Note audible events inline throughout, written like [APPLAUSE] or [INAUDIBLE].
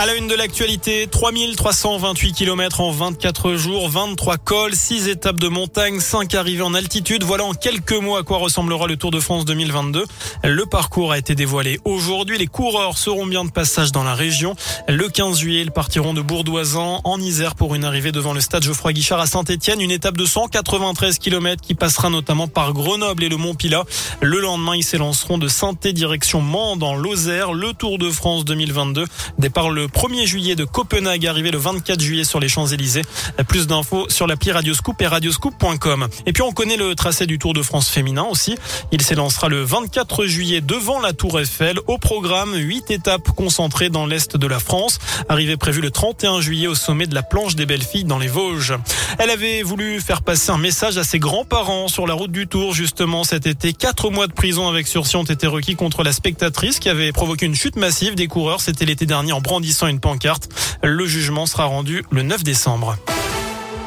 À la une de l'actualité, 3328 km en 24 jours, 23 cols, 6 étapes de montagne, 5 arrivées en altitude. Voilà en quelques mots à quoi ressemblera le Tour de France 2022. Le parcours a été dévoilé aujourd'hui. Les coureurs seront bien de passage dans la région. Le 15 juillet, ils partiront de Bourdoisan en Isère pour une arrivée devant le stade Geoffroy Guichard à Saint-Etienne. Une étape de 193 km qui passera notamment par Grenoble et le Mont-Pilat. Le lendemain, ils s'élanceront de saint direction Mans dans l'Ozère. Le Tour de France 2022 départ le 1er juillet de Copenhague, arrivé le 24 juillet sur les Champs-Élysées. Plus d'infos sur l'appli Radioscoop et radioscoop.com. Et puis on connaît le tracé du Tour de France féminin aussi. Il s'élancera le 24 juillet devant la Tour Eiffel. Au programme, 8 étapes concentrées dans l'Est de la France. Arrivée prévue le 31 juillet au sommet de la planche des belles filles dans les Vosges. Elle avait voulu faire passer un message à ses grands-parents sur la route du Tour justement cet été. Quatre mois de prison avec sursis ont été requis contre la spectatrice qui avait provoqué une chute massive des coureurs. C'était l'été dernier en brandissant une pancarte. Le jugement sera rendu le 9 décembre.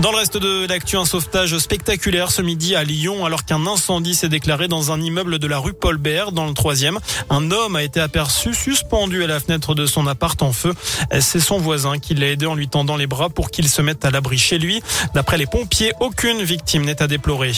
Dans le reste de l'actu, un sauvetage spectaculaire ce midi à Lyon alors qu'un incendie s'est déclaré dans un immeuble de la rue Paul Bert dans le troisième. Un homme a été aperçu suspendu à la fenêtre de son appart en feu. C'est son voisin qui l'a aidé en lui tendant les bras pour qu'il se mette à l'abri chez lui. D'après les pompiers, aucune victime n'est à déplorer.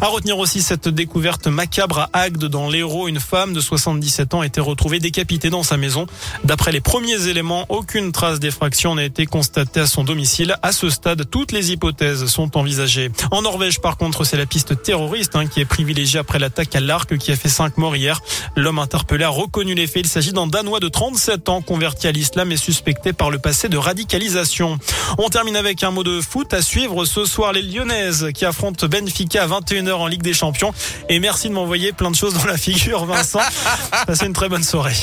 À retenir aussi cette découverte macabre à Agde dans l'Hérault. Une femme de 77 ans a été retrouvée décapitée dans sa maison. D'après les premiers éléments, aucune trace d'effraction n'a été constatée à son domicile. À ce stade, toutes les hypothèses hypothèses sont envisagées. En Norvège, par contre, c'est la piste terroriste hein, qui est privilégiée après l'attaque à l'arc qui a fait cinq morts hier. L'homme interpellé a reconnu les faits. Il s'agit d'un Danois de 37 ans converti à l'islam et suspecté par le passé de radicalisation. On termine avec un mot de foot à suivre ce soir les Lyonnaises qui affrontent Benfica à 21h en Ligue des Champions. Et merci de m'envoyer plein de choses dans la figure, Vincent. [LAUGHS] Passez une très bonne soirée.